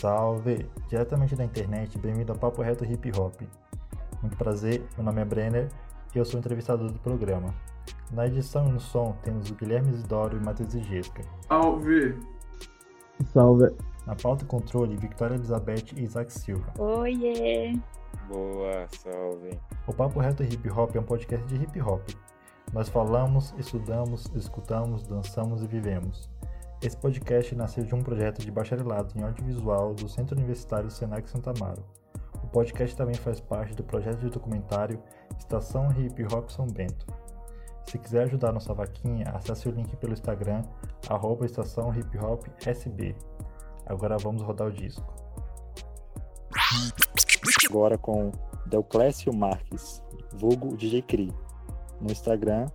salve! Diretamente da internet, bem-vindo ao Papo Reto Hip Hop. Muito prazer, meu nome é Brenner e eu sou o entrevistador do programa. Na edição e no som temos o Guilherme Isidoro e Matheus Igesca. Salve! Salve! Na pauta e controle, Victoria Elizabeth e Isaac Silva. Oiê! Boa, salve! O Papo Reto Hip Hop é um podcast de hip hop. Nós falamos, estudamos, escutamos, dançamos e vivemos. Esse podcast nasceu de um projeto de bacharelado em audiovisual do Centro Universitário Senac Santa Amaro. O podcast também faz parte do projeto de documentário Estação Hip Hop São Bento. Se quiser ajudar nossa vaquinha, acesse o link pelo Instagram, arroba Estação Hip Hop SB. Agora vamos rodar o disco. Agora com Delclésio Marques, vulgo DJ Cri. No Instagram,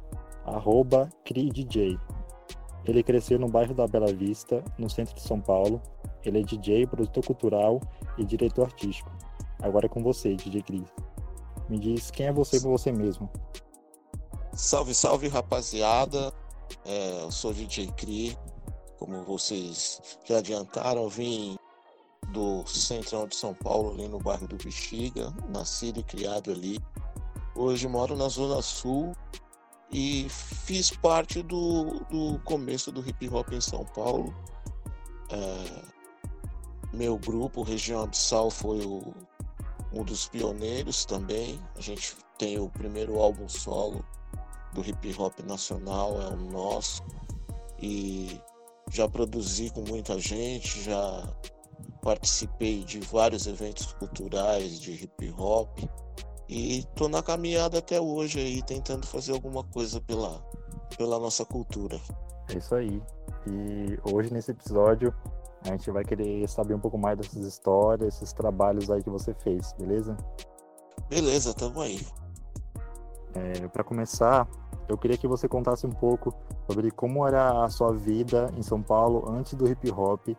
arroba CriDJ. Ele cresceu no bairro da Bela Vista, no centro de São Paulo. Ele é DJ, produtor cultural e diretor artístico. Agora é com você, DJ Cris. Me diz quem é você por você mesmo. Salve, salve, rapaziada. É, eu sou DJ Cri. Como vocês já adiantaram, eu vim do centrão de São Paulo, ali no bairro do Bexiga, nascido e criado ali. Hoje moro na Zona Sul e fiz parte do, do começo do hip hop em São Paulo. É, meu grupo, Região Abissal, foi o, um dos pioneiros também. A gente tem o primeiro álbum solo do hip hop nacional, é o nosso. E já produzi com muita gente, já participei de vários eventos culturais de hip hop e tô na caminhada até hoje aí, tentando fazer alguma coisa pela, pela nossa cultura. É isso aí. E hoje nesse episódio a gente vai querer saber um pouco mais dessas histórias, esses trabalhos aí que você fez, beleza? Beleza, tamo aí. É, para começar, eu queria que você contasse um pouco sobre como era a sua vida em São Paulo antes do hip hop,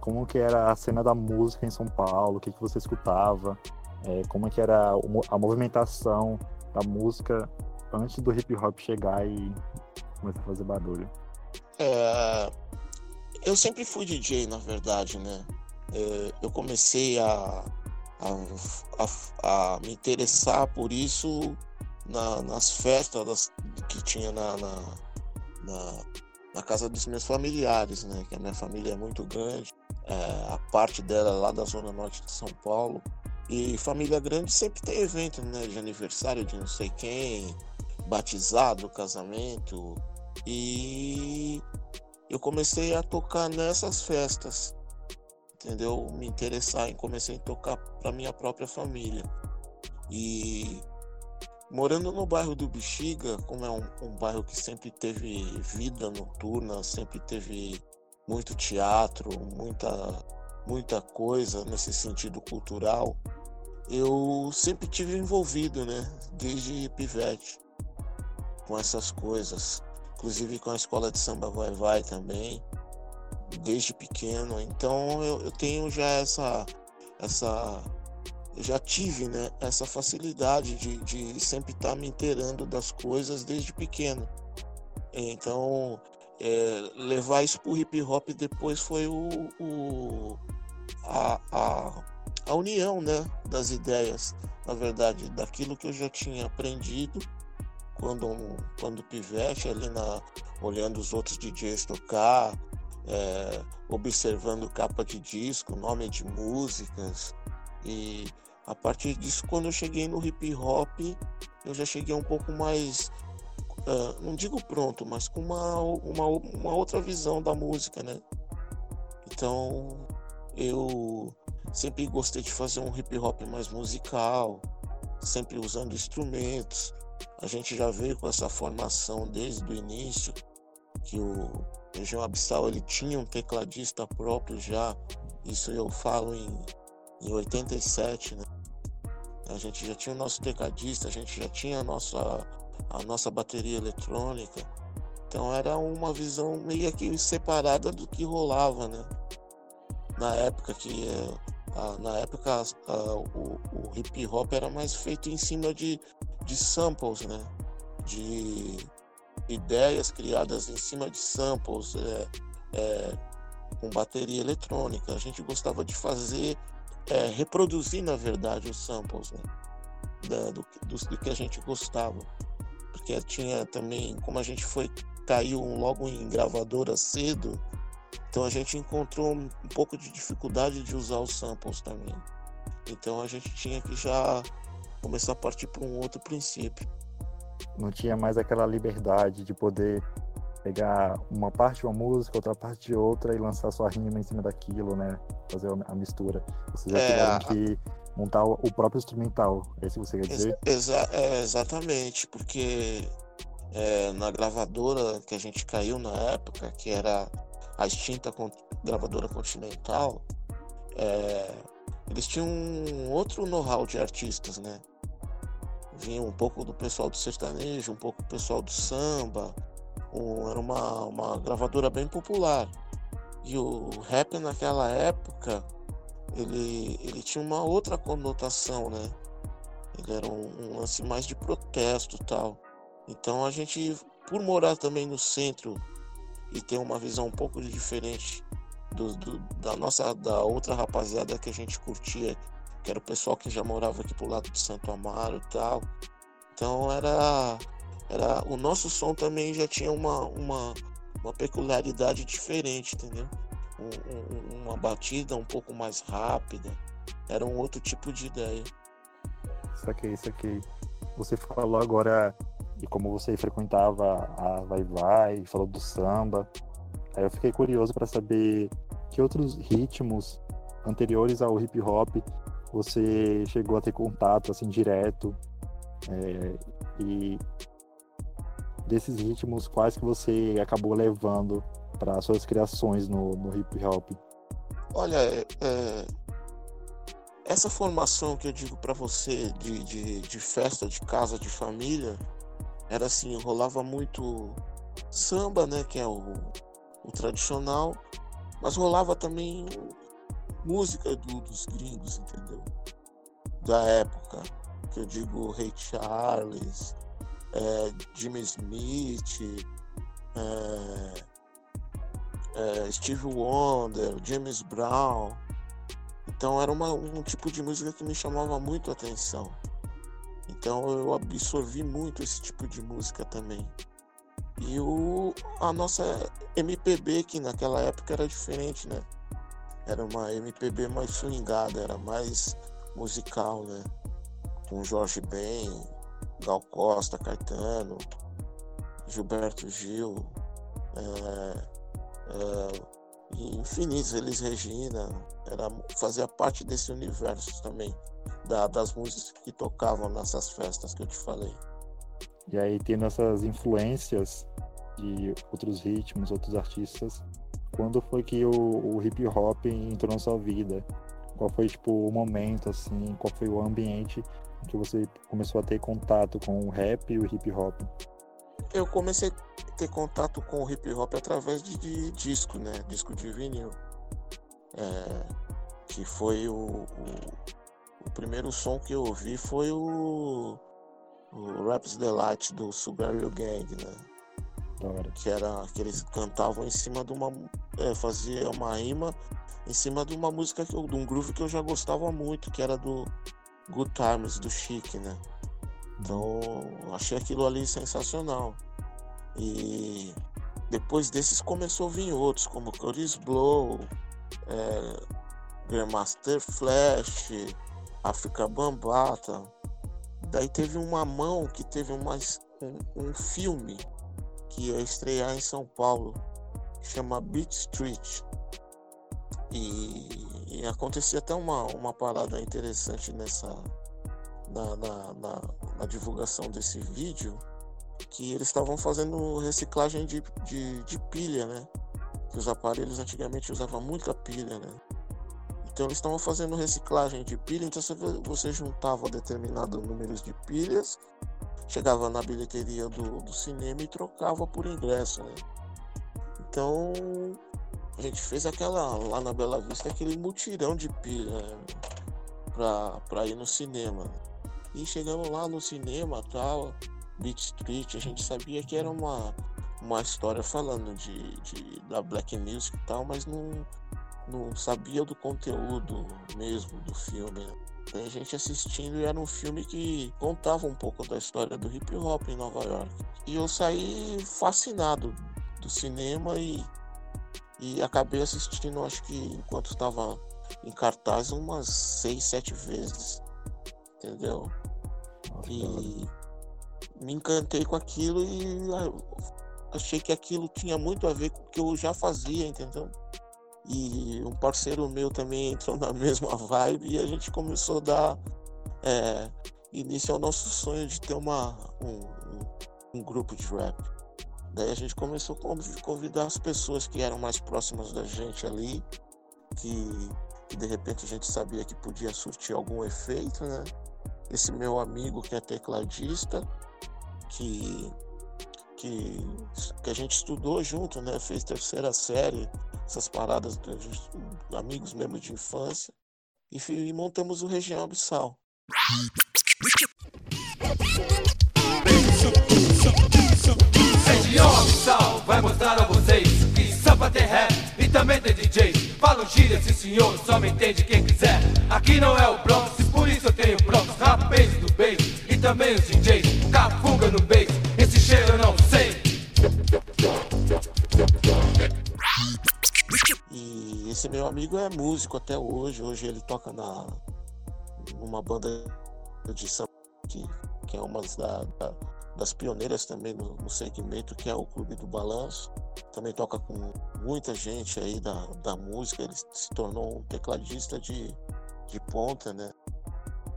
como que era a cena da música em São Paulo, o que, que você escutava, é, como que era a movimentação da música antes do hip hop chegar e começar a fazer barulho. É, eu sempre fui DJ, na verdade, né? É, eu comecei a, a, a, a, me interessar por isso na, nas festas das, que tinha na, na, na, na, casa dos meus familiares, né? Que a minha família é muito grande. É, a parte dela é lá da zona norte de São Paulo. E família grande sempre tem evento, né? De aniversário de não sei quem, batizado, casamento. E eu comecei a tocar nessas festas, entendeu? Me interessar em comecei a tocar para minha própria família. E morando no bairro do Bexiga, como é um, um bairro que sempre teve vida noturna, sempre teve muito teatro, muita muita coisa nesse sentido cultural eu sempre tive envolvido, né? Desde pivete com essas coisas, inclusive com a escola de samba vai vai também, desde pequeno. Então eu, eu tenho já essa essa eu já tive, né? Essa facilidade de, de sempre estar tá me inteirando das coisas desde pequeno. Então é, levar isso pro hip hop depois foi o, o a, a a união né, das ideias, na verdade, daquilo que eu já tinha aprendido quando, quando pivete, ali na, olhando os outros DJs tocar, é, observando capa de disco, nome de músicas. E a partir disso, quando eu cheguei no hip hop, eu já cheguei um pouco mais, uh, não digo pronto, mas com uma, uma, uma outra visão da música, né? Então, eu Sempre gostei de fazer um hip hop mais musical, sempre usando instrumentos. A gente já veio com essa formação desde o início, que o Região Abissal ele tinha um tecladista próprio já. Isso eu falo em, em 87, né? A gente já tinha o nosso tecladista, a gente já tinha a nossa, a nossa bateria eletrônica. Então era uma visão meio que separada do que rolava, né? Na época que ah, na época ah, o, o, hip hop era mais feito em cima de, de samples, né? De ideias criadas em cima de samples. É, é, com bateria eletrônica. A gente gostava de fazer, é, reproduzir na verdade os samples, né? Da, do, do, do, que a gente gostava. Porque tinha também, como a gente foi, caiu logo em gravadora cedo, então a gente encontrou um, pouco de dificuldade de usar os samples também. Então a gente tinha que já começar a partir para um outro princípio. Não tinha mais aquela liberdade de poder pegar uma parte de uma música, outra parte de outra e lançar sua rima em cima daquilo, né? Fazer a mistura. Vocês já é, tiveram que montar o próprio instrumental, é isso que você quer dizer? Exa é, exatamente, porque é, na gravadora que a gente caiu na época, que era a extinta gravadora Continental, é, eles tinham um outro know-how de artistas, né? Vinha um pouco do pessoal do sertanejo, um pouco do pessoal do samba, um, era uma, uma gravadora bem popular. E o rap naquela época, ele, ele tinha uma outra conotação, né? Ele era um, um lance mais de protesto tal. Então a gente, por morar também no centro e ter uma visão um pouco diferente do, do, da nossa da outra rapaziada que a gente curtia, que era o pessoal que já morava aqui pro lado de Santo Amaro e tal. Então era era o nosso som também já tinha uma, uma, uma peculiaridade diferente, entendeu? Um, um, uma batida um pouco mais rápida. Era um outro tipo de ideia. Saquei, saquei. Você falou agora de como você frequentava a Vai Vai, falou do samba. Aí eu fiquei curioso para saber que outros ritmos anteriores ao hip hop você chegou a ter contato assim direto é, e desses ritmos quais que você acabou levando para suas criações no, no hip hop? Olha, é, é essa formação que eu digo para você de, de, de, festa de casa de família era assim, rolava muito samba, né, que é o, o tradicional, mas rolava também música do, dos gringos, entendeu? Da época, que eu digo Ray Charles, é, Jimmy Smith, é, é, Steve Wonder, James Brown. Então era uma, um tipo de música que me chamava muito a atenção. Então eu absorvi muito esse tipo de música também. E o, a nossa MPB, que naquela época era diferente, né? Era uma MPB mais swingada, era mais musical, né? Com Jorge Ben, Gal Costa, Caetano, Gilberto Gil, é, é, infinitos, Elis Regina, era, fazia parte desse universo também, da, das músicas que tocavam nessas festas que eu te falei. E aí, tendo essas influências de outros ritmos, outros artistas, quando foi que o, o hip hop entrou na sua vida? Qual foi, tipo, o momento, assim, qual foi o ambiente que você começou a ter contato com o rap e o hip hop? Eu comecei a ter contato com o hip hop através de, de disco, né? Disco de vinil. É, que foi o, o, o, primeiro som que eu ouvi foi o, o Raps Delight do Sugar Hill Gang, né? Que era que eles cantavam em cima de uma. É, fazia uma rima em cima de uma música que eu, de um groove que eu já gostava muito, que era do Good Times do Chic, né? Então, achei aquilo ali sensacional. E depois desses começou a vir outros, como Chris Blow, é, Grandmaster Flash, Africa Bambata. Daí teve uma mão que teve mais um, um filme que ia estrear em São Paulo, que chama Beat Street. E e acontecia até uma, uma parada interessante nessa. Na, na, na, na divulgação desse vídeo, que eles estavam fazendo reciclagem de, de, de, pilha, né? Que os aparelhos antigamente usavam muita pilha, né? Então eles estavam fazendo reciclagem de pilha, então você, juntava determinados números de pilhas, chegava na bilheteria do, do cinema e trocava por ingresso, né? Então a gente fez aquela lá na Bela Vista aquele mutirão de pilha né, pra, pra ir no cinema. E chegamos lá no cinema tal, Beat Street, a gente sabia que era uma, uma história falando de, de da black music e tal, mas não, não sabia do conteúdo mesmo do filme. Tem gente assistindo e era um filme que contava um pouco da história do hip hop em Nova York. E eu saí fascinado do cinema e, e acabei assistindo, acho que enquanto estava em cartaz, umas seis, sete vezes. Entendeu? E me encantei com aquilo e achei que aquilo tinha muito a ver com o que eu já fazia, entendeu? E um parceiro meu também entrou na mesma vibe e a gente começou a dar é, início ao nosso sonho de ter uma, um, um, grupo de rap. Daí a gente começou a convidar as pessoas que eram mais próximas da gente ali, que, que de repente a gente sabia que podia surtir algum efeito, né? Esse meu amigo que é tecladista, que que, que a gente estudou junto, né? Fez terceira série, essas paradas dos amigos mesmo de infância. E, e montamos o Região Abissal. Região Abissal vai mostrar a vocês que samba tem rap e também tem DJ. Falo gíria, sim senhor, só me entende quem quiser. Aqui não é o Bronx, por isso eu tenho Bronx, rapaz do e também os DJs. Capunga no bass cheiro eu não sei. E esse meu amigo é músico até hoje. Hoje ele toca na numa banda de samba que, que é uma da, da, das pioneiras também no, no, segmento, que é o Clube do Balanço. Também toca com muita gente aí da, da música. Ele se tornou um tecladista de, de ponta, né?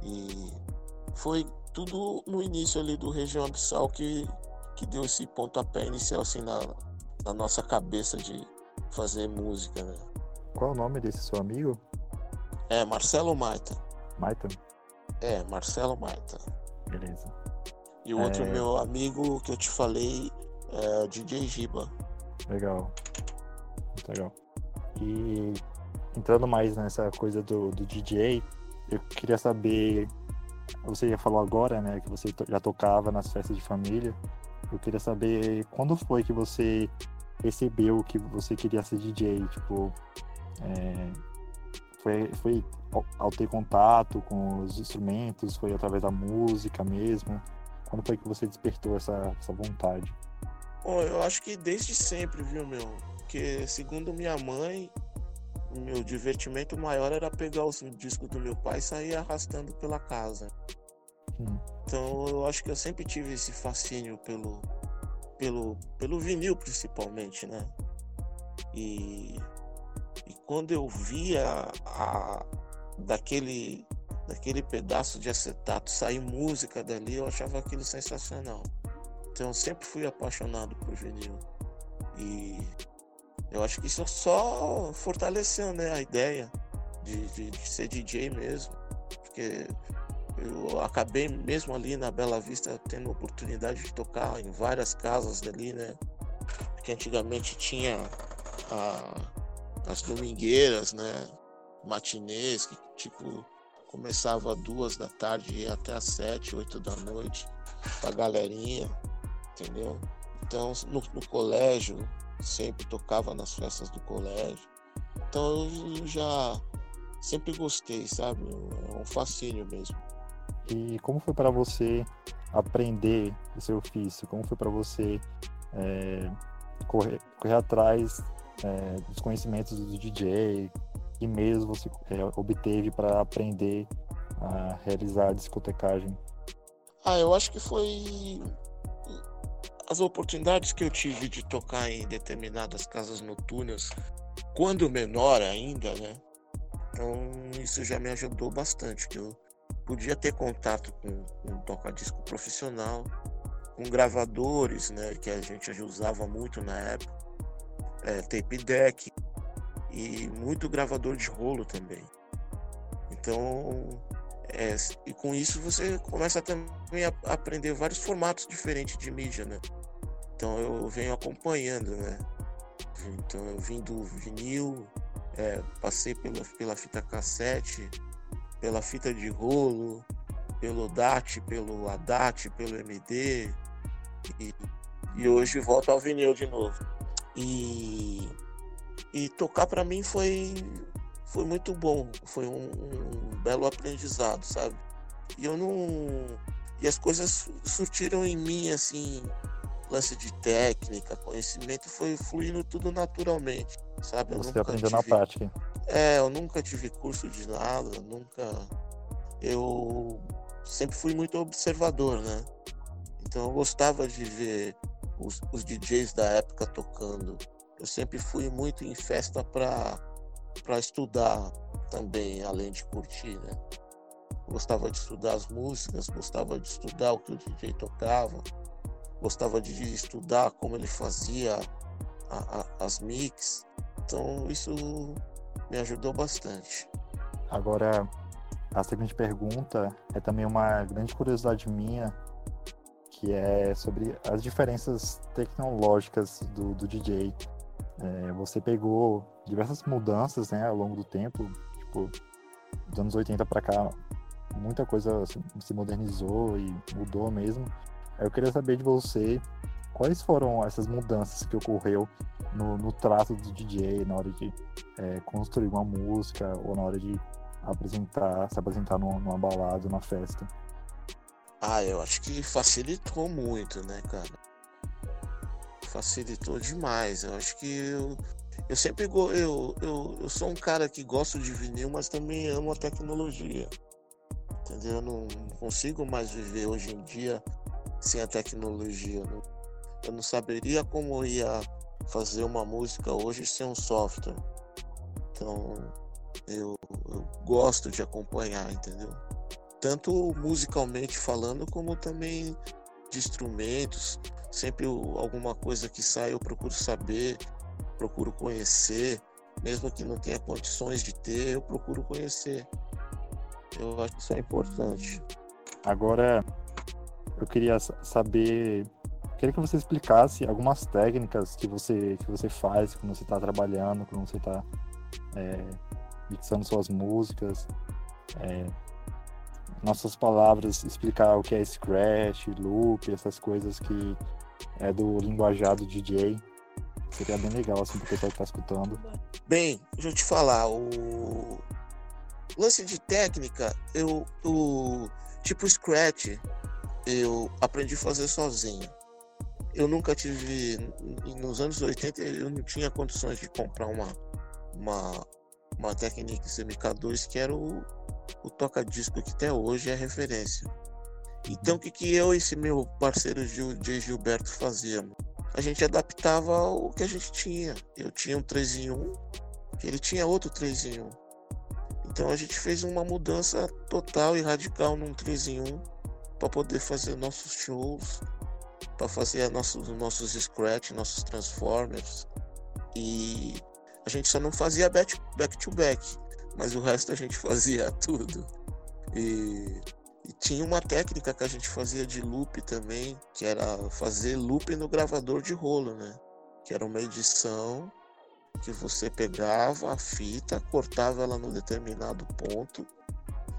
E foi tudo no início ali do Região Abissal que que deu esse pontapé inicial assim na, na nossa cabeça de fazer música, né? Qual o nome desse seu amigo? É Marcelo Maita. Maita? É, Marcelo Maita. Beleza. E o é... outro meu amigo que eu te falei é DJ Giba. Legal. Muito legal. E entrando mais nessa coisa do, do DJ, eu queria saber. Você já falou agora, né, que você já tocava nas festas de família. Eu queria saber quando foi que você percebeu que você queria ser DJ, tipo, é, foi, foi ao ter contato com os instrumentos, foi através da música mesmo? Quando foi que você despertou essa, essa vontade? Bom, eu acho que desde sempre, viu, meu? Porque segundo minha mãe, o meu divertimento maior era pegar os discos do meu pai e sair arrastando pela casa. Hum. Então eu acho que eu sempre tive esse fascínio pelo, pelo, pelo vinil principalmente, né? E, e quando eu via a, daquele, daquele pedaço de acetato sair música dali, eu achava aquilo sensacional. Então eu sempre fui apaixonado por vinil. E eu acho que isso só fortaleceu né, a ideia de, de, de ser DJ mesmo. Porque eu acabei mesmo ali na Bela Vista tendo a oportunidade de tocar em várias casas dali, né? Porque antigamente tinha a, as domingueiras, né? Matinês, que tipo começava duas da tarde e ia até às sete, oito da noite, pra galerinha, entendeu? Então no, no colégio, sempre tocava nas festas do colégio. Então eu já sempre gostei, sabe? É um fascínio mesmo. E como foi para você aprender o seu ofício? Como foi para você é, correr, correr atrás é, dos conhecimentos do DJ? Que meios você é, obteve para aprender a realizar a discotecagem? Ah, eu acho que foi as oportunidades que eu tive de tocar em determinadas casas noturnas, quando menor ainda, né? Então isso já me ajudou bastante, que eu podia ter contato com, um toca-disco profissional, com gravadores, né, que a gente usava muito na época, é, tape deck e muito gravador de rolo também. Então, é, e com isso você começa também a aprender vários formatos diferentes de mídia, né? Então eu venho acompanhando, né? Então eu vim do vinil, é, passei pela, pela fita cassete, pela fita de rolo, pelo DAT, pelo ADAT, pelo MD. E E hoje volto ao vinil de novo. E, e tocar para mim foi, foi muito bom. Foi um, um belo aprendizado, sabe? E eu não. E as coisas surtiram em mim, assim, lance de técnica, conhecimento, foi fluindo tudo naturalmente, sabe? Eu Você aprendeu tive... na prática. É, eu nunca tive curso de nada, nunca. Eu sempre fui muito observador, né? Então eu gostava de ver os, os DJs da época tocando. Eu sempre fui muito em festa para para estudar também, além de curtir, né? Gostava de estudar as músicas, gostava de estudar o que o DJ tocava, gostava de estudar como ele fazia a, a, as mix. Então isso me ajudou bastante. Agora, a seguinte pergunta é também uma grande curiosidade minha, que é sobre as diferenças tecnológicas do, do DJ. É, você pegou diversas mudanças né, ao longo do tempo, tipo, dos anos 80 para cá, muita coisa se modernizou e mudou mesmo. Eu queria saber de você quais foram essas mudanças que ocorreu no, no trato do DJ na hora de é, construir uma música ou na hora de apresentar, se apresentar numa, numa balada, numa festa. Ah, eu acho que facilitou muito, né, cara? Facilitou demais. Eu acho que eu, eu sempre go, eu, eu, eu sou um cara que gosto de vinil, mas também amo a tecnologia. Entendeu? Eu não consigo mais viver hoje em dia sem a tecnologia. Eu não, eu não saberia como ia fazer uma música hoje sem um software. Então, eu, eu gosto de acompanhar, entendeu? Tanto musicalmente falando, como também de instrumentos. Sempre alguma coisa que sai eu procuro saber, procuro conhecer, mesmo que não tenha condições de ter, eu procuro conhecer. Eu acho que isso é importante. Agora, eu queria saber, queria que você explicasse algumas técnicas que você que você faz quando você está trabalhando, quando você está é, mixando suas músicas, é, nossas palavras, explicar o que é scratch, loop, essas coisas que é do linguajado DJ. Seria bem legal assim para o pessoal que está escutando. Bem, deixa eu te falar, o lance de técnica, eu o tipo scratch, eu aprendi a fazer sozinho. Eu nunca tive, nos anos 80, eu não tinha condições de comprar uma, uma, uma Technics MK2 que era o, o toca-disco que até hoje é referência. Então o que, que eu e esse meu parceiro Gil, Gilberto fazíamos? A gente adaptava o que a gente tinha. Eu tinha um 3 em 1, ele tinha outro 3 em 1. Então a gente fez uma mudança total e radical num 3 em 1 para poder fazer nossos shows, para fazer nossos, nossos scratch, nossos transformers. E a gente só não fazia back, back to back, mas o resto a gente fazia tudo. E, e tinha uma técnica que a gente fazia de loop também, que era fazer loop no gravador de rolo, né? Que era uma edição que você pegava a fita, cortava ela no determinado ponto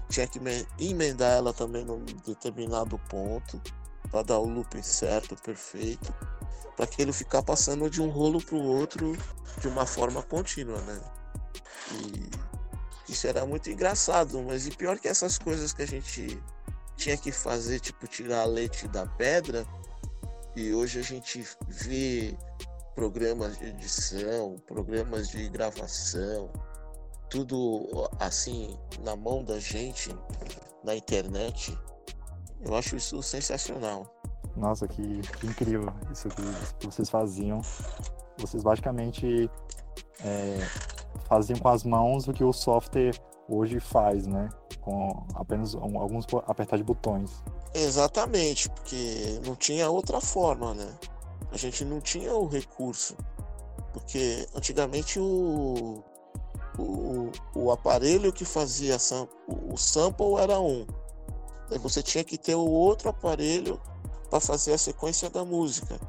tinha que emendar ela também num determinado ponto para dar o looping certo, perfeito, para que ele ficar passando de um rolo para o outro de uma forma contínua, né? E isso era muito engraçado, mas e pior que essas coisas que a gente tinha que fazer, tipo tirar leite da pedra, e hoje a gente vê programas de edição, programas de gravação, tudo assim na mão da gente na internet, eu acho isso sensacional. Nossa, que, que incrível isso que, vocês faziam. Vocês basicamente é, faziam com as mãos o que o software hoje faz, né? Com apenas alguns apertar de botões. Exatamente, porque não tinha outra forma, né? A gente não tinha o recurso. Porque antigamente o, o, o aparelho que fazia o sample era um. Você tinha que ter o outro aparelho para fazer a sequência da música.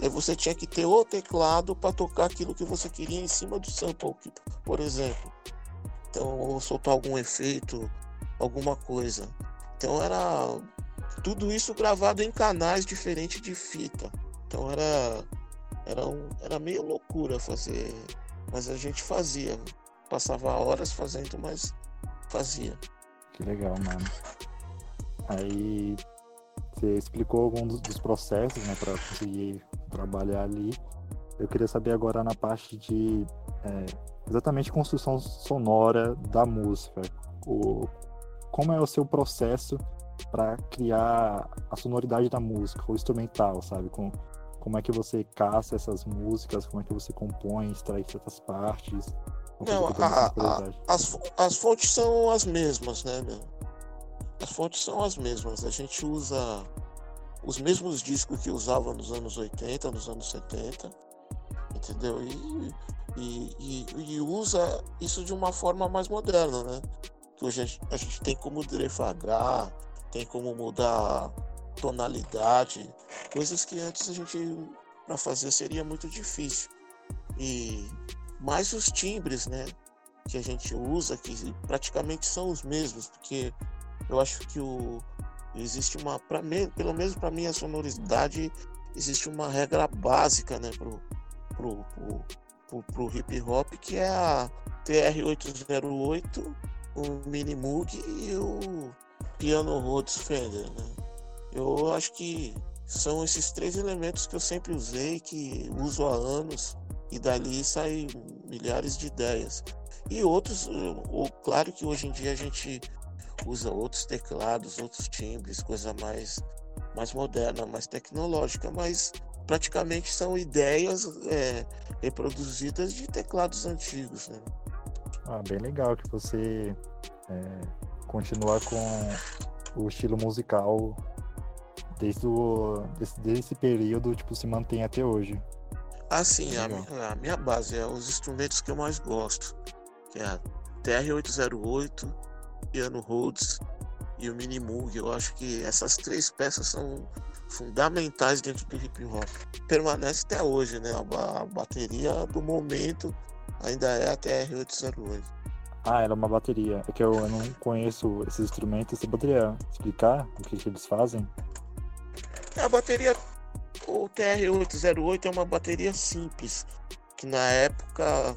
Aí você tinha que ter o teclado para tocar aquilo que você queria em cima do sample, por exemplo. Então, ou soltar algum efeito, alguma coisa. Então era tudo isso gravado em canais diferentes de fita. Então era, era, um, era meio loucura fazer, mas a gente fazia. Passava horas fazendo, mas fazia. Que legal, mano. Aí você explicou alguns dos processos, né, para conseguir trabalhar ali. Eu queria saber agora na parte de é, exatamente construção sonora da música. O, como é o seu processo para criar a sonoridade da música, o instrumental, sabe? Com, como é que você caça essas músicas, como é que você compõe, extrai certas partes. Não, a, a, as, as fontes são as mesmas, né, meu? As fontes são as mesmas. A gente usa os mesmos discos que usava nos anos 80, nos anos 70, entendeu? E, e, e, e usa isso de uma forma mais moderna, né? Que hoje a gente, a gente tem como devagar, tem como mudar tonalidade, coisas que antes a gente para fazer seria muito difícil. E mais os timbres, né, que a gente usa, que praticamente são os mesmos, porque eu acho que o existe uma, para mim, pelo menos para mim a sonoridade existe uma regra básica, né, pro pro, pro, pro, pro hip hop que é a TR-808, o Mini Moog e o Piano Rhodes Fender, né? Eu acho que são esses três elementos que eu sempre usei, que uso há anos, e dali saem milhares de ideias. E outros, ou, claro que hoje em dia a gente usa outros teclados, outros timbres, coisa mais, mais moderna, mais tecnológica, mas praticamente são ideias é, reproduzidas de teclados antigos. Né? Ah, bem legal que você é, continua com o estilo musical desde, o, desde, desde esse período, tipo, se mantém até hoje. Assim, a, minha, a minha base é os instrumentos que eu mais gosto, que é a TR-808, Piano Rhodes e o Mini Moog. Eu acho que essas três peças são fundamentais dentro do hip hop. Permanece até hoje, né? A, bateria do momento ainda é a TR-808. Ah, ela é uma bateria. É que eu, eu não conheço esses instrumentos. Você poderia explicar o que, que eles fazem? A bateria, o TR-808 é uma bateria simples, que na época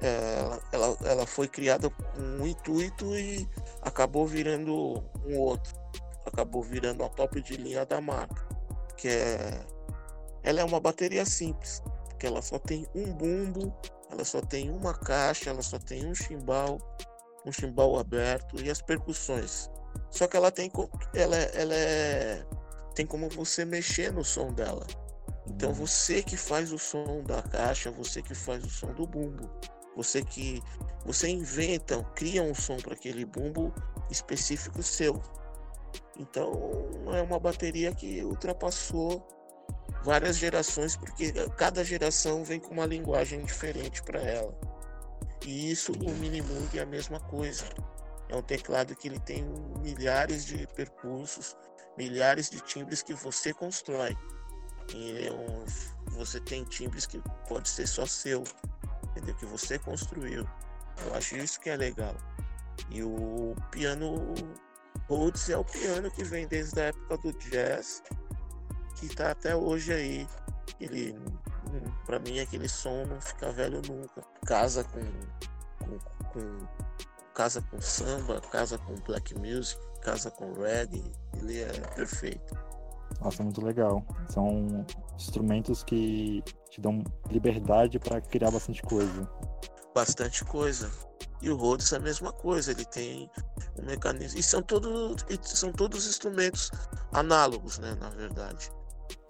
é, ela, ela foi criada com um intuito e acabou virando um outro. Acabou virando a top de linha da marca. Que é. Ela é uma bateria simples, porque ela só tem um bumbo, ela só tem uma caixa, ela só tem um chimbal, um chimbal aberto e as percussões. Só que ela tem ela, ela é tem como você mexer no som dela. Então uhum. você que faz o som da caixa, você que faz o som do bumbo, você que você inventa, cria um som para aquele bumbo específico seu. Então é uma bateria que ultrapassou várias gerações, porque cada geração vem com uma linguagem diferente para ela. E isso o Minimoog é a mesma coisa. É um teclado que ele tem milhares de percursos, milhares de timbres que você constrói. E é você tem timbres que pode ser só seu, entendeu? Que você construiu. Eu acho isso que é legal. E o piano Rhodes é o piano que vem desde a época do jazz, que está até hoje aí. Ele, para mim, aquele som não fica velho nunca. Casa com, com, com casa com samba, casa com black music, casa com reggae, ele é perfeito. Nossa, muito legal. São instrumentos que te dão liberdade para criar bastante coisa. Bastante coisa. E o Rhodes é a mesma coisa, ele tem um mecanismo. E são todos, são todos instrumentos análogos, né, na verdade.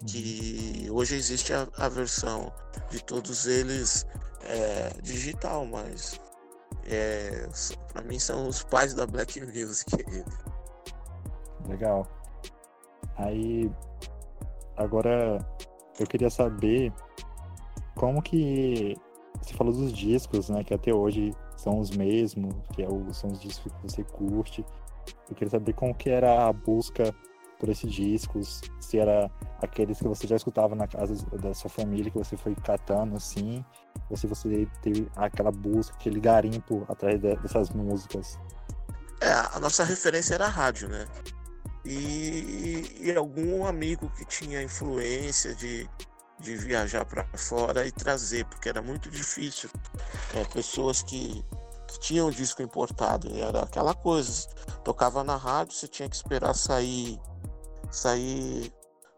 Que uhum. hoje existe a, a versão de todos eles é, digital, mas é, para mim são os pais da Black Music. Legal. Aí, agora eu queria saber como que você falou dos discos, né? Que até hoje são os mesmos, que é o, são os discos que você curte. Eu queria saber como que era a busca por esses discos, se era aqueles que você já escutava na casa da sua família, que você foi catando assim, ou se você teve aquela busca, aquele garimpo atrás dessas músicas. É, a nossa referência era a rádio, né? E, e algum amigo que tinha influência de, de viajar para fora e trazer, porque era muito difícil. É, pessoas que, que tinham disco importado, era aquela coisa, tocava na rádio, você tinha que esperar sair, sair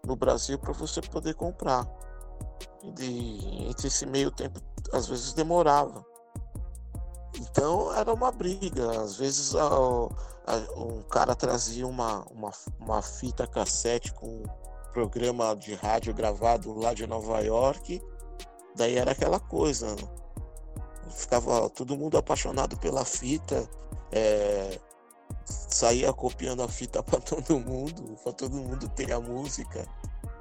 no Brasil para você poder comprar. E entre esse meio tempo, às vezes demorava. Então era uma briga. Às vezes a, a, um cara trazia uma, uma, uma fita cassete com programa de rádio gravado lá de Nova York. Daí era aquela coisa. Ficava todo mundo apaixonado pela fita. É, saía copiando a fita para todo mundo, para todo mundo ter a música.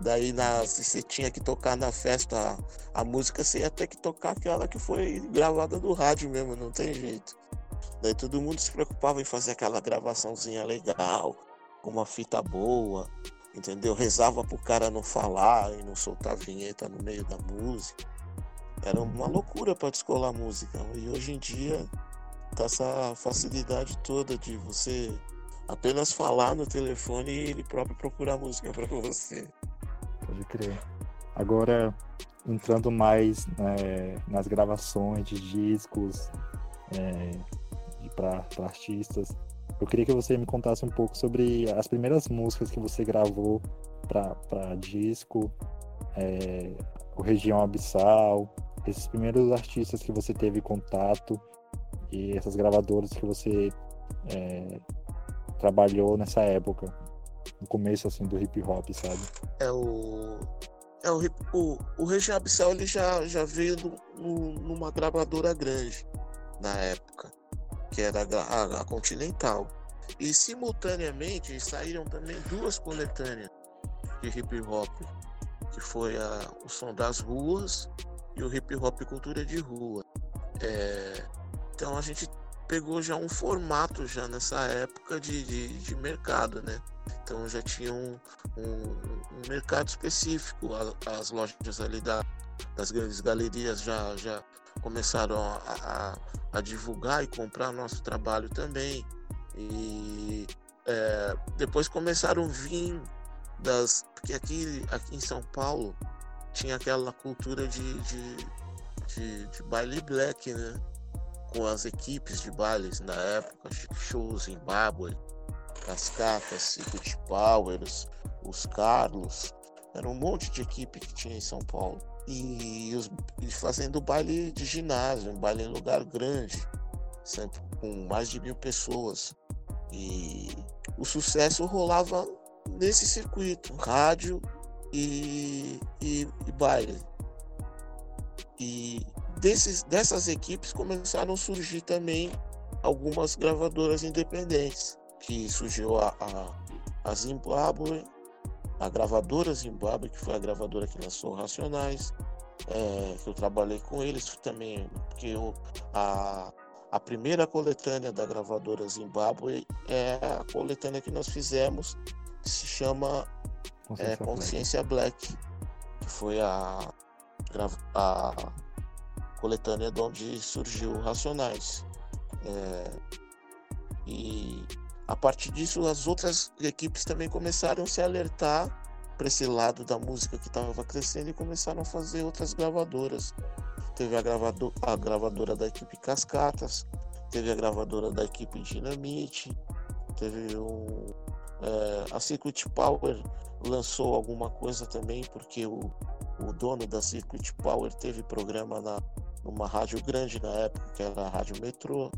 Daí na, se você tinha que tocar na festa a, a, música, você ia ter que tocar aquela que foi gravada do rádio mesmo, não tem jeito. Daí todo mundo se preocupava em fazer aquela gravaçãozinha legal, com uma fita boa, entendeu? Rezava pro cara não falar e não soltar vinheta no meio da música. Era uma loucura para descolar música. E hoje em dia tá essa facilidade toda de você apenas falar no telefone e ele próprio procurar música para você. Pode crer. Agora, entrando mais né, nas gravações de discos é, para artistas, eu queria que você me contasse um pouco sobre as primeiras músicas que você gravou para disco, é, o Região Abissal, esses primeiros artistas que você teve contato e essas gravadoras que você é, trabalhou nessa época no começo assim do hip hop, sabe? É o é o o, o Região Abissal ele já já veio do, no, numa gravadora grande na época, que era a, a Continental. E simultaneamente saíram também duas coletâneas de hip hop, que foi a, o Som das Ruas e o Hip Hop Cultura de Rua. É, então a gente pegou já um formato já nessa época de, de, de mercado, né? Então já tinha um, um, um mercado específico. As lojas ali da, das grandes galerias já, já começaram a, a, a divulgar e comprar nosso trabalho também. E é, depois começaram a vir das. Porque aqui, aqui em São Paulo tinha aquela cultura de, de, de, de baile black, né? Com as equipes de bailes na época, shows em Zimbábue, Cascatas, Secret Powers, os Carlos, era um monte de equipe que tinha em São Paulo. E, os, e fazendo baile de ginásio, um baile em lugar grande, sempre com mais de mil pessoas. E o sucesso rolava nesse circuito, rádio e, e, e baile. E desses, dessas equipes começaram a surgir também algumas gravadoras independentes que surgiu a, a, a Zimbabwe, a gravadora Zimbabwe, que foi a gravadora que lançou Racionais, é, que eu trabalhei com eles também, porque eu, a, a primeira coletânea da gravadora Zimbabwe é a coletânea que nós fizemos, que se chama Consciência, é, Consciência Black. Black, que foi a, a coletânea de onde surgiu Racionais. É, e a partir disso, as outras equipes também começaram a se alertar para esse lado da música que estava crescendo e começaram a fazer outras gravadoras. Teve a, gravado a gravadora da equipe Cascatas, teve a gravadora da equipe Dinamite, teve um, é, a Circuit Power lançou alguma coisa também, porque o, o dono da Circuit Power teve programa na, numa rádio grande na época, que era a Rádio Metrô.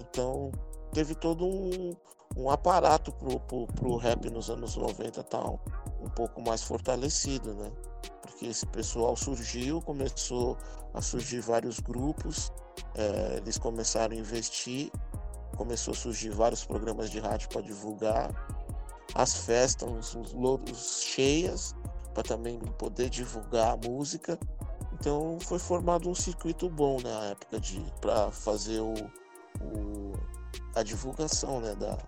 Então teve todo um, um aparato pro, pro, pro rap nos anos 90 estar tá um, um pouco mais fortalecido, né? Porque esse pessoal surgiu, começou a surgir vários grupos, é, eles começaram a investir, começou a surgir vários programas de rádio para divulgar, as festas, os louros cheias, para também poder divulgar a música. Então foi formado um circuito bom na época de para fazer o, o a divulgação né, da,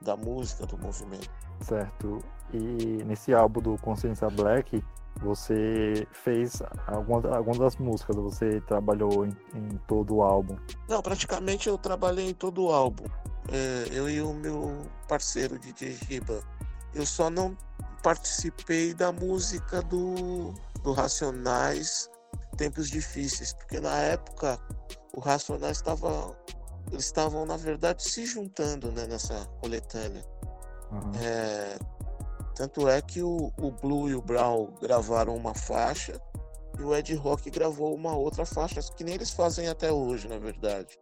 da música, do movimento. Certo. E nesse álbum do Consciência Black, você fez algumas, algumas das músicas, você trabalhou em, em, todo o álbum? Não, praticamente eu trabalhei em todo o álbum. É, eu e o meu parceiro DJ Giba. Eu só não participei da música do do Racionais tempos difíceis, porque na época o Racionais estava eles estavam na verdade se juntando né, nessa coletânea. Uhum. É, tanto é que o, o Blue e o Brown gravaram uma faixa e o Ed Rock gravou uma outra faixa, que nem eles fazem até hoje, na verdade.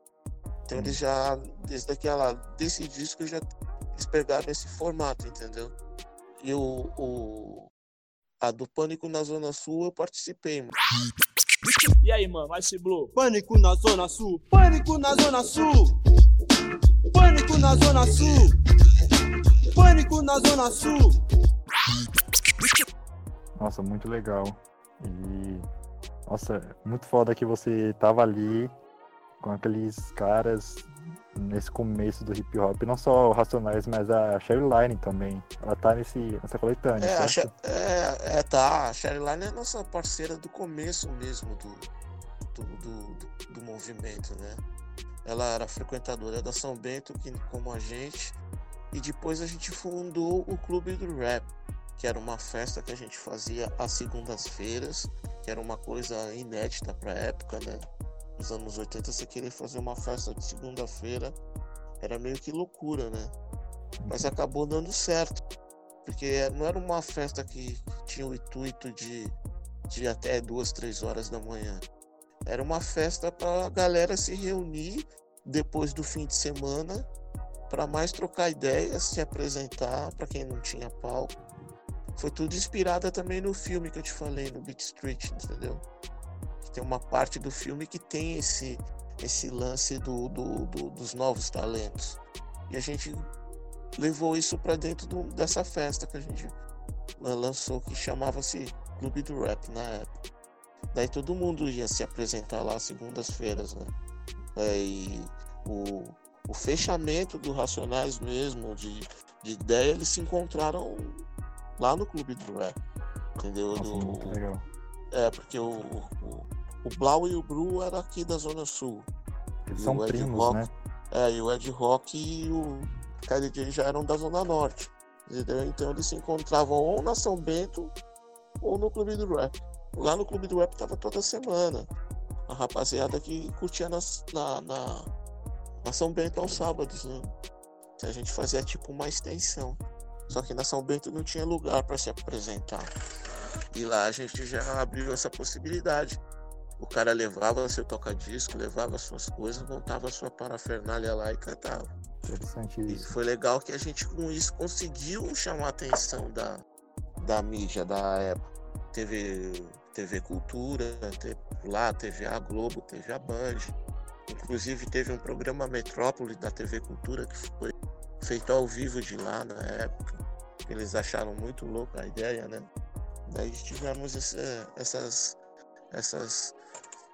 Então eles já, desde aquela, desse disco, já eles pegaram esse formato, entendeu? E o, o a do Pânico na Zona Sul eu participei, mano. E aí, mano, vai ser Blue. Pânico na Zona Sul, Pânico na Zona Sul, Pânico na Zona Sul, Pânico na Zona Sul. Nossa, muito legal. E. Nossa, muito foda que você tava ali com aqueles caras nesse começo do hip hop. Não só o Racionais, mas a Sherry Line também. Ela tá nesse, nessa coletânea. É, a certo? She- é, é, tá. A Sherry Line é nossa parceira do começo mesmo do, do, do, do- do movimento, né? Ela era frequentadora da São Bento, que, como a gente, e depois a gente fundou o Clube do Rap, que era uma festa que a gente fazia às segundas-feiras, que era uma coisa inédita pra época, né? Nos anos 80, você querer fazer uma festa de segunda-feira era meio que loucura, né? Mas acabou dando certo porque não era uma festa que tinha o intuito de, de até duas, três horas da manhã. Era uma festa para a galera se reunir depois do fim de semana para mais trocar ideias, se apresentar para quem não tinha palco. Foi tudo inspirada também no filme que eu te falei, no Beat Street, entendeu? Tem uma parte do filme que tem esse, esse lance do, do- do- dos novos talentos. E a gente levou isso para dentro do- dessa festa que a gente lan- lançou, que chamava-se Clube do Rap na época. Daí todo mundo ia se apresentar lá segundas-feiras, né? É, e o, o fechamento do Racionais mesmo, de, de ideia, eles se encontraram lá no Clube do Rap. Entendeu? Nossa, Do- é, porque o, o, o Blau e o Bru eram aqui da Zona Sul. Eles E são o Ed primos, Rock, né? É, e o Ed Rock e o KDJ já eram da Zona Norte. Entendeu? Então eles se encontravam ou na São Bento ou no Clube do Rap. Lá no Clube do Rap tava toda semana. A rapaziada que curtia nas- na, na, na São Bento aos sábados, né? A gente fazia tipo uma extensão. Só que na São Bento não tinha lugar para se apresentar. E lá a gente já abriu essa possibilidade. O cara levava seu toca-disco, levava suas coisas, voltava sua parafernália lá e cantava. Interessante E isso. foi legal que a gente com isso conseguiu chamar a atenção da, da mídia da época. Teve TV Cultura, lá, TV A Globo, TV A Band. Inclusive teve um programa Metrópole da TV Cultura que foi feito ao vivo de lá na época. Eles acharam muito louca a ideia, né? Daí tivemos esse- essas, essas,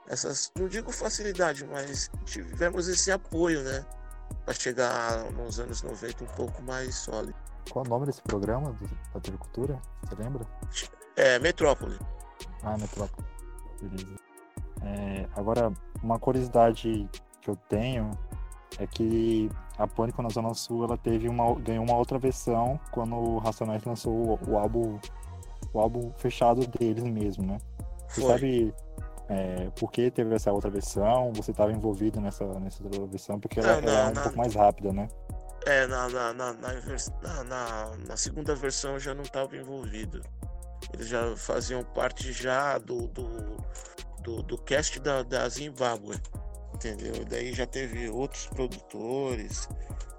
essas, não digo facilidade, mas tivemos esse apoio, né? Para chegar nos anos 90 um pouco mais sólido. Qual é o nome desse programa da TV Cultura? Você lembra? É, Metrópole. Ah, Metrópole. Beleza. É, agora, uma curiosidade que eu tenho é que a Pânico na Zona Sul ela teve uma, ganhou uma outra versão quando o Racionais lançou o, o álbum o álbum fechado deles mesmo, né? Você Foi. sabe é, por que teve essa outra versão? Você estava envolvido nessa, nessa outra versão? Porque ela, Não, ela é não, um não. pouco mais rápida, né? É, na, na, na- na- na segunda versão eu já não estava envolvido. Eles já faziam parte já do, do, do, do cast da, da Zimbábue. Entendeu? Daí já teve outros produtores.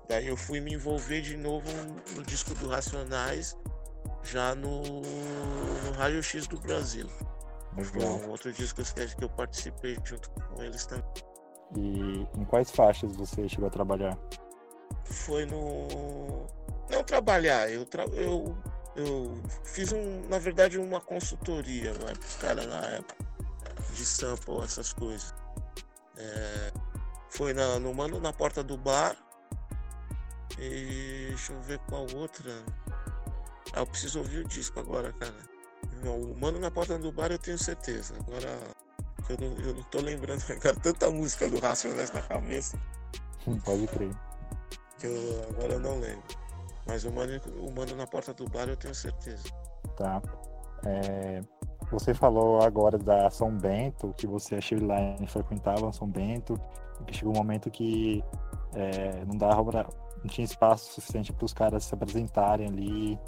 Daí eu fui me envolver de novo no disco do Racionais, já no, no Raio X do Brasil. Legal. um outro disco que eu participei junto com eles também. E em quais faixas você chegou a trabalhar? foi no. Não trabalhar, eu, tra... eu, eu fiz um, na verdade uma consultoria lá pros caras na época de sample, essas coisas. É, Foi na, no Mano na porta do bar. E deixa eu ver qual outra. Ah, eu preciso ouvir o disco agora, cara. Não, o Mano na porta do bar eu tenho certeza. Agora eu não, eu não tô lembrando agora tanta música do Racionais na cabeça Pode crer. que eu agora eu não lembro. Mas o mano, o mano na porta do bar eu tenho certeza. Tá. É, você falou agora da São Bento, que você achou lá e frequentava São Bento, que chegou um momento que é, não dava pra, não tinha espaço suficiente para os caras se apresentarem ali.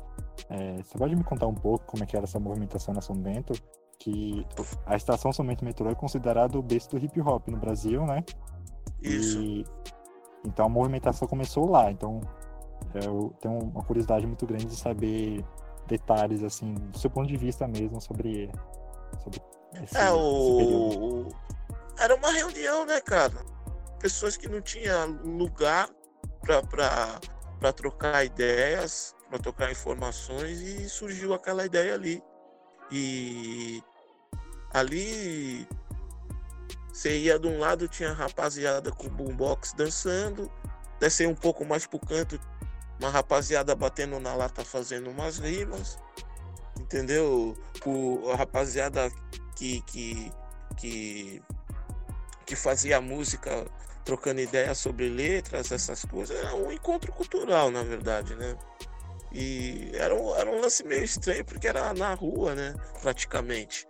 É, você pode me contar um pouco como é que era essa movimentação na São Bento? Que a estação São Bento Metrô é considerada o berço do hip hop no Brasil, né? Isso. E, então a movimentação começou lá. Então eu tenho uma curiosidade muito grande de saber detalhes, assim, do seu ponto de vista mesmo sobre, sobre esse, É, o... Era uma reunião, né, cara? Pessoas que não tinham lugar para trocar ideias, para trocar informações, e surgiu aquela ideia ali. E ali você ia de um lado, tinha rapaziada com boombox dançando, descer um pouco mais pro canto, uma rapaziada batendo na lata fazendo umas rimas, entendeu? O, a rapaziada que, que, que, que fazia música trocando ideias sobre letras, essas coisas, era um encontro cultural, na verdade, né? E era um, era um lance meio estranho, porque era na rua, né? Praticamente.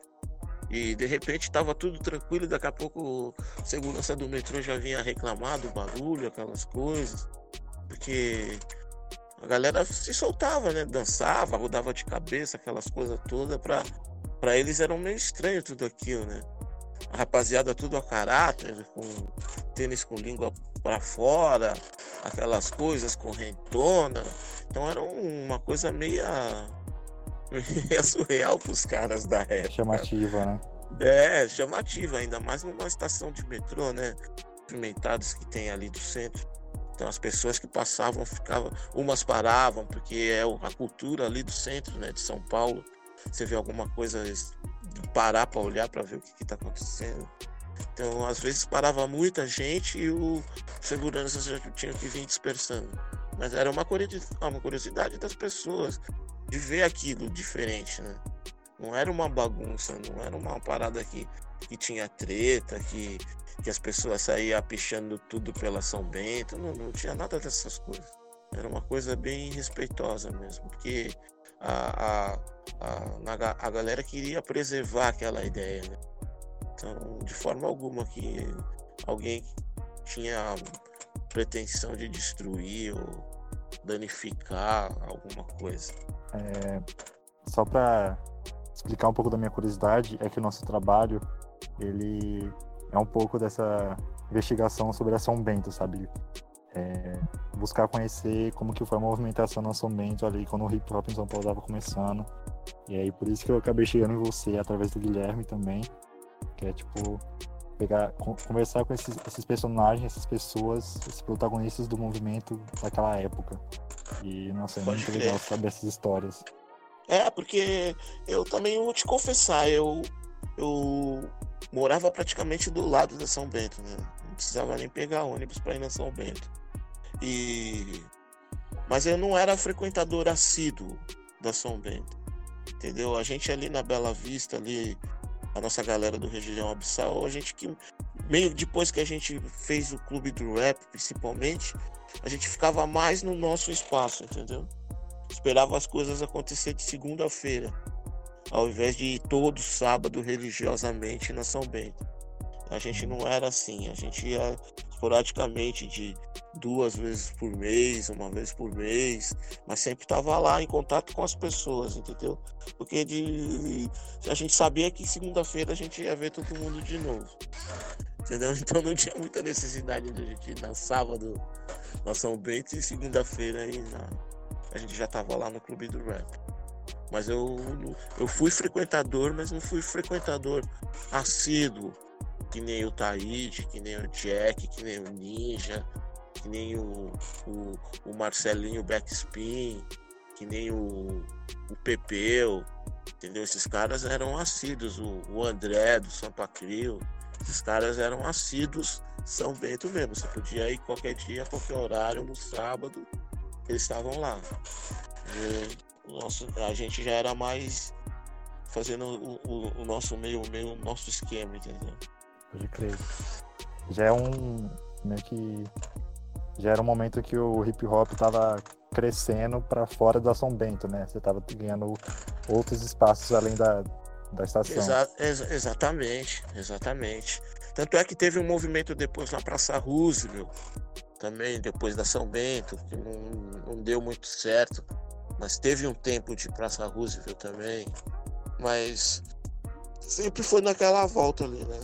E de repente estava tudo tranquilo, daqui a pouco a segurança do metrô já vinha reclamar do barulho, aquelas coisas. Porque a galera se soltava, né? Dançava, rodava de cabeça, aquelas coisas todas. Pra, pra eles era meio estranho tudo aquilo, né? Rapaziada tudo a caráter, com tênis com língua para fora, aquelas coisas, correntona. Então era um- uma coisa meia, meia surreal pros caras da época. Chamativa, né? É, chamativa, ainda mais numa estação de metrô, né? Pimentados que tem ali do centro. Então as pessoas que passavam ficavam, umas paravam, porque é a cultura ali do centro, né, de São Paulo. Você vê alguma coisa, parar para olhar para ver o que está acontecendo. Então, às vezes parava muita gente e o segurança já tinha que vir dispersando. Mas era uma curiosi- uma curiosidade das pessoas de ver aquilo diferente, né? Não era uma bagunça, não era uma parada que, que tinha treta, que, que as pessoas saíam pichando tudo pela São Bento, não, não tinha nada dessas coisas. Era uma coisa bem respeitosa mesmo, porque a, a, a, a galera queria preservar aquela ideia, né? Então, de forma alguma que alguém tinha pretensão de destruir ou danificar alguma coisa. Só para explicar um pouco da minha curiosidade, é que o nosso trabalho, ele é um pouco dessa investigação sobre a São Bento, sabe? É, buscar conhecer como que foi a movimentação na São Bento ali, quando o hip hop em São Paulo estava começando. E aí, por isso que eu acabei chegando em você, através do Guilherme também, que é, tipo, pegar, con- conversar com esses, esses personagens, essas pessoas, esses protagonistas do movimento daquela época. E, nossa, é Pode muito crer. legal saber essas histórias. É, porque eu também vou te confessar, eu, eu morava praticamente do lado da São Bento, né? Não precisava nem pegar ônibus para ir na São Bento. E mas eu não era frequentador assíduo da São Bento. Entendeu? A gente ali na Bela Vista ali, a nossa galera do região abissal, a gente que meio depois que a gente fez o clube do rap, principalmente, a gente ficava mais no nosso espaço, entendeu? esperava as coisas acontecer de segunda-feira, ao invés de ir todo sábado religiosamente na São Bento. A gente não era assim, a gente ia esporadicamente de duas vezes por mês, uma vez por mês, mas sempre estava lá em contato com as pessoas, entendeu? Porque de, a gente sabia que segunda-feira a gente ia ver todo mundo de novo. Entendeu? Então não tinha muita necessidade de a gente ir na sábado na São Bento e segunda-feira ir na, a gente já tava lá no clube do rap. Mas eu, eu fui frequentador, mas não fui frequentador assíduo, que nem o Taíde, que nem o Jack, que nem o Ninja, que nem o, o, o Marcelinho Backspin, que nem o, o Pepeu, entendeu? Esses caras eram assíduos, o, o André do Sampa Crio, esses caras eram assíduos São Bento mesmo. Você podia ir qualquer dia, qualquer horário, no sábado, eles estavam lá. E nosso, a gente já era mais fazendo o, o, o nosso meio, meio nosso esquema, entendeu? Pode crer. Já é um. meio que. Já era um momento que o hip hop tava crescendo para fora da São Bento, né? Você tava ganhando outros espaços além da, da estação. Exa ex exatamente, exatamente. Tanto é que teve um movimento depois na Praça Roosevelt, também depois da São Bento, que não, não deu muito certo. Mas teve um tempo de Praça Roosevelt também. Mas sempre foi naquela volta ali, né?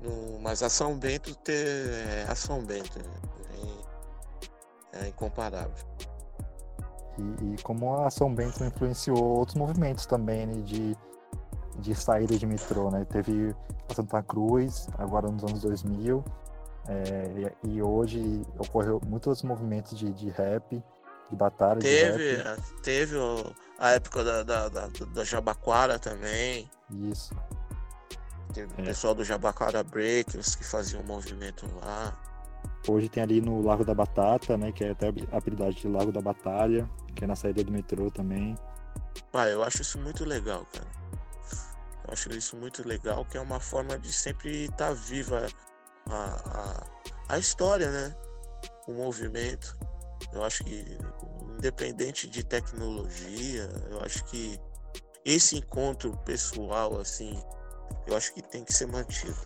No, mas a São Bento ter, é a São Bento é, é incomparável. E, e, como a São Bento influenciou outros movimentos também né, de, de saída de metrô, né? Teve a Santa Cruz, agora nos anos 2000, é, e, e, hoje ocorreu muitos movimentos de, de rap, de batalha teve, de rap. Teve a época da, da, da, da Jabaquara também. Isso. Teve é. o pessoal do Jabaquara Breakers que fazia um movimento lá. Hoje tem ali no Lago da Batata, né? Que é até a habilidade de Lago da Batalha, que é na saída do metrô também. Ah, eu acho isso muito legal, cara. Eu acho isso muito legal, que é uma forma de sempre estar tá viva a, a, a história, né? O movimento. Eu acho que, independente de tecnologia, eu acho que esse encontro pessoal, assim, eu acho que tem que ser mantido.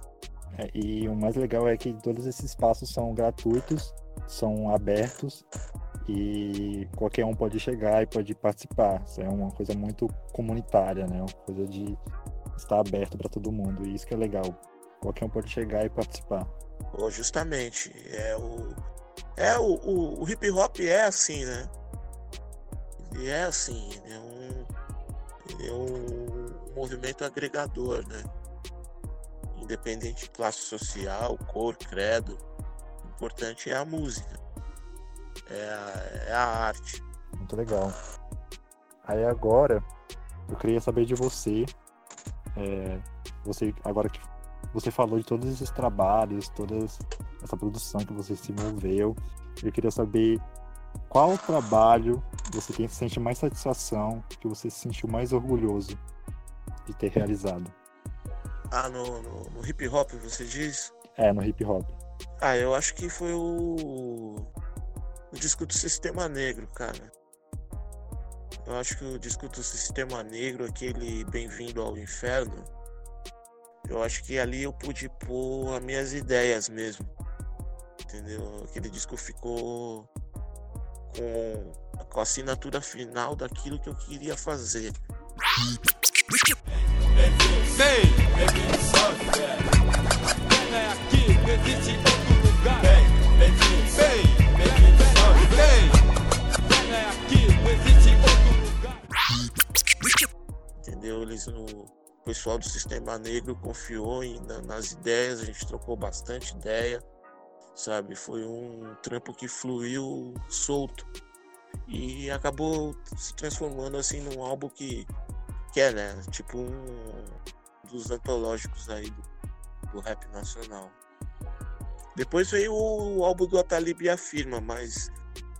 É, e o mais legal é que todos esses espaços são gratuitos, são abertos e qualquer um pode chegar e pode participar. Isso é uma coisa muito comunitária, né? Uma coisa de estar aberto para todo mundo. E isso que é legal. Qualquer um pode chegar e participar. Oh, justamente. É o. É o, o, o hip hop é assim, né? Ele é assim, ele é um. Ele é um movimento agregador, né? independente de classe social, cor, credo. O importante é a música, é a, é a arte. Muito legal. Aí agora, eu queria saber de você, é, você agora que você falou de todos esses trabalhos, toda essa produção que você se envolveu, eu queria saber qual trabalho você tem, sente mais satisfação, que você se sentiu mais orgulhoso de ter realizado. Ah, no, no, no, hip hop, você diz? É, no hip hop. Ah, eu acho que foi o. O disco do Sistema Negro, cara. Eu acho que o disco do Sistema Negro, aquele Bem-vindo ao Inferno, eu acho que ali eu pude pôr as minhas ideias mesmo. Entendeu? Aquele disco ficou com, com a assinatura final daquilo que eu queria fazer. Vem, vem, sobe, Vem é aqui, existe outro lugar. Vem, vem, vem, vem, sobe, vem. Vem é aqui, existe outro lugar. Entendeu? Eles, o pessoal do Sistema Negro confiou em, nas ideias, a gente trocou bastante ideia, sabe? Foi um trampo que fluiu solto e acabou se transformando assim num álbum que que é, né? Tipo um dos antológicos aí do, do rap nacional. Depois veio o, álbum do Atalib e a Firma, mas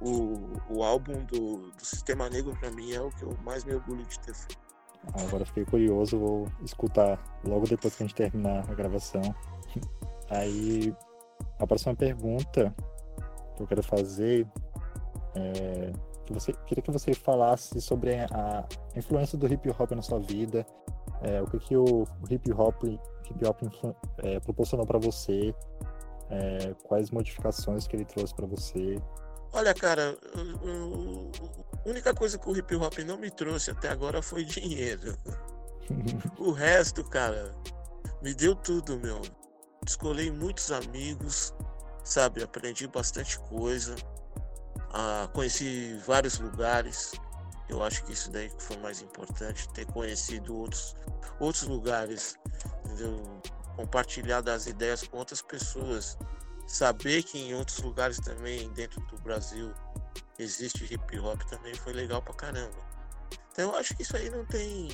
o, o álbum do, do Sistema Negro para mim é o que eu mais me orgulho de ter feito. Agora fiquei curioso, vou escutar logo depois que a gente terminar a gravação. Aí a próxima pergunta que eu quero fazer é que você queria que você falasse sobre a influência do hip hop na sua vida, é, o que, que o, hip hop, hip -hop é, proporcionou para você, é, quais modificações que ele trouxe para você. Olha, cara, a única coisa que o hip hop não me trouxe até agora foi dinheiro. o resto, cara, me deu tudo, meu. Escolhi muitos amigos, sabe? Aprendi bastante coisa. Ah, conheci vários lugares. Eu acho que isso daí foi mais importante, ter conhecido outros, outros lugares, entendeu? compartilhar das ideias com outras pessoas, saber que em outros lugares também dentro do Brasil existe hip hop também foi legal pra caramba. Então eu acho que isso aí não tem.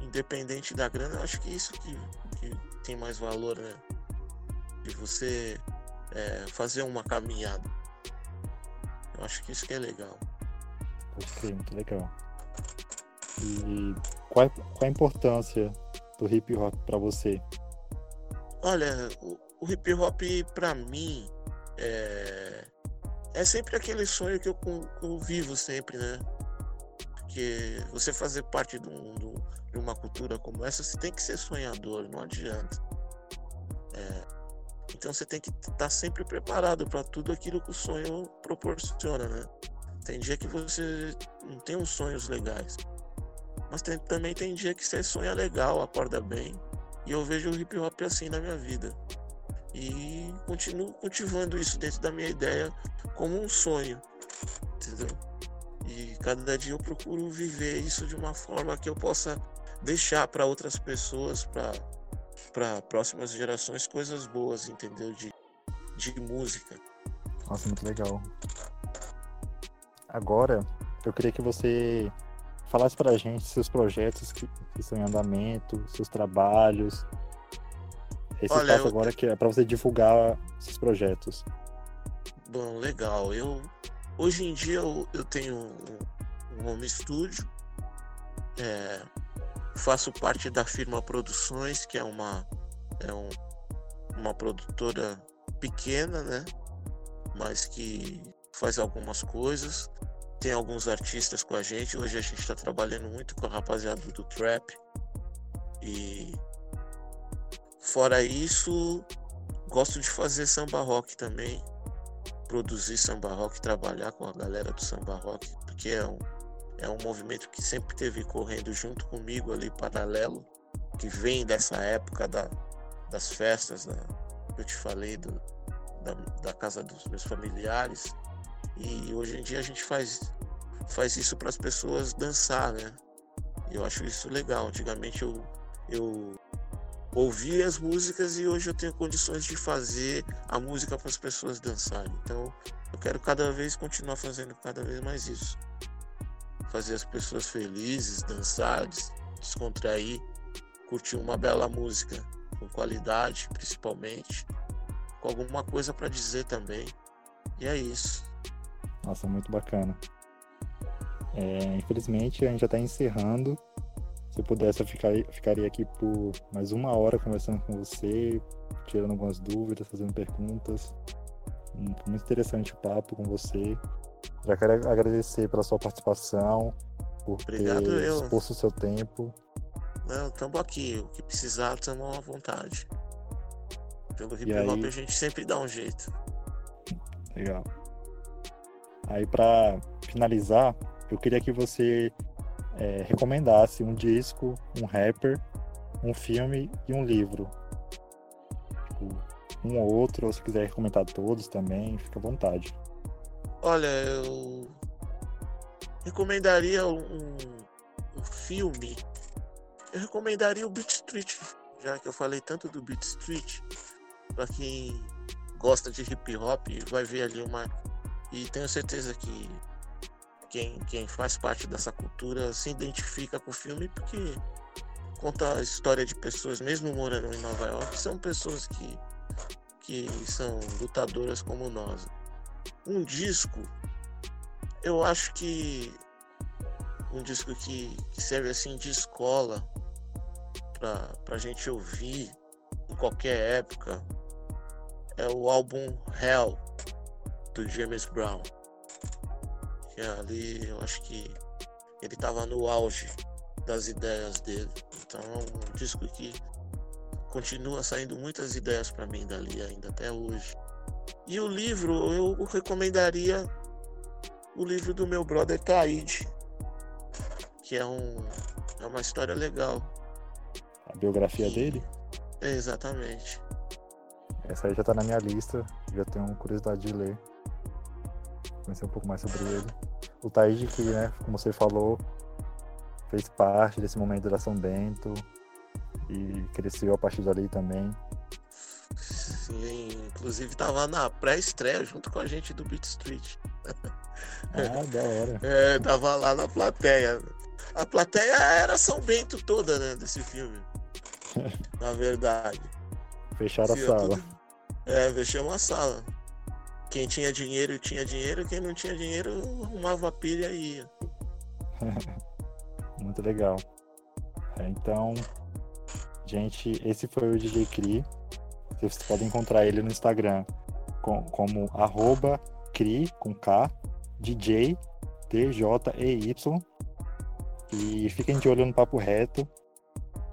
Independente da grana, eu acho que isso que, que tem mais valor, né? De você é, fazer uma caminhada. Eu acho que isso que é legal. Crer, muito legal. E qual, qual a importância do hip hop para você? Olha, o, o hip hop para mim é, é sempre aquele sonho que eu, eu vivo sempre, né? Porque você fazer parte de, um- de uma cultura como essa, você tem que ser sonhador, não adianta. É, então você tem que estar sempre preparado para tudo aquilo que o sonho proporciona, né? Tem dia que você não tem uns sonhos legais. Mas tem- também tem dia que você sonha legal, acorda bem. E eu vejo o hip hop assim na minha vida. E continuo cultivando isso dentro da minha ideia como um sonho. Entendeu? E cada dia eu procuro viver isso de uma forma que eu possa deixar para outras pessoas, para próximas gerações, coisas boas, entendeu? De, de música. Nossa, muito legal. Agora, eu queria que você falasse pra gente seus projetos que, que estão em andamento, seus trabalhos. Esse Olha, eu- agora que é pra você divulgar esses projetos. Bom, legal. Eu hoje em dia eu, eu tenho um, um home studio. É, faço parte da firma Produções, que é uma é um- uma produtora pequena, né? Mas que faz algumas coisas. Tem alguns artistas com a gente. Hoje a gente está trabalhando muito com a rapaziada do trap. E fora isso, gosto de fazer samba rock também produzir samba rock, trabalhar com a galera do samba rock, porque é um, é um movimento que sempre teve correndo junto comigo ali, paralelo, que vem dessa época da, das festas, da, que eu te falei, do, da, da casa dos meus familiares. E hoje em dia a gente faz, faz isso para as pessoas dançar, né? Eu acho isso legal. Antigamente eu, eu ouvia as músicas e hoje eu tenho condições de fazer a música para as pessoas dançarem. Então, eu quero cada vez continuar fazendo cada vez mais isso. Fazer as pessoas felizes, dançar, des- descontrair, curtir uma bela música com qualidade, principalmente, com alguma coisa para dizer também. E é isso. Nossa, muito bacana. É, infelizmente, a gente já está encerrando. Se eu pudesse, eu ficaria, ficaria aqui por mais uma hora conversando com você, tirando algumas dúvidas, fazendo perguntas. Hum, Muito interessante o papo com você. Já quero agradecer pela sua participação, por Obrigado, ter eu. exposto o seu tempo. Não, tamo aqui. O que precisar, tamo à vontade. Pelo hip aí? hop a gente sempre dá um jeito. Legal. Aí, para finalizar, eu queria que você é, recomendasse um disco, um rapper, um filme e um livro. Tipo, um ou outro, ou se quiser recomendar todos também, fica à vontade. Olha, eu recomendaria um, um filme. Eu recomendaria o Beat Street, já que eu falei tanto do Beat Street. Pra quem gosta de hip hop, vai ver ali uma. E tenho certeza que quem, quem faz parte dessa cultura se identifica com o filme porque conta a história de pessoas, mesmo morando em Nova York, são pessoas que, que são lutadoras como nós. Um disco eu acho que um disco que, que serve assim de escola pra, pra gente ouvir em qualquer época é o álbum Hell do James Brown. Que ali eu acho que ele tava no auge das ideias dele. Então é um disco que continua saindo muitas ideias pra mim dali ainda até hoje. E o livro eu recomendaria o livro do meu brother Taíde, que é, um, é uma história legal. A biografia E- dele, É, exatamente. essa aí já tá na minha lista, já tenho curiosidade de ler. Conhecer um pouco mais sobre ele. O Taíde, que, né, como você falou, fez parte desse momento da São Bento e cresceu a partir dali também. Sim, inclusive tava na pré-estreia junto com a gente do Beat Street. Ah, da hora. É, tava lá na plateia. A plateia era São Bento toda, né, desse filme. Na verdade. Fecharam a Sim, é sala. tudo- É, fechamos a sala. Quem tinha dinheiro tinha dinheiro, quem não tinha dinheiro arrumava a pilha e ia. Muito legal. É, então, gente, esse foi o DJ Cri. Vocês podem encontrar ele no Instagram com- como arroba Cri com K DJ TJEY. E fiquem de olho no Papo Reto.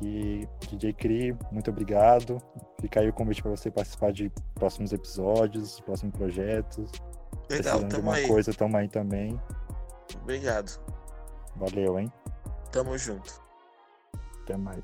E DJ Cri, muito obrigado. Fica aí o convite para você participar de próximos episódios, próximos projetos. Legal, Precisando de tamo alguma aí. coisa, tamo aí também. Obrigado. Valeu, hein? Tamo junto. Até mais.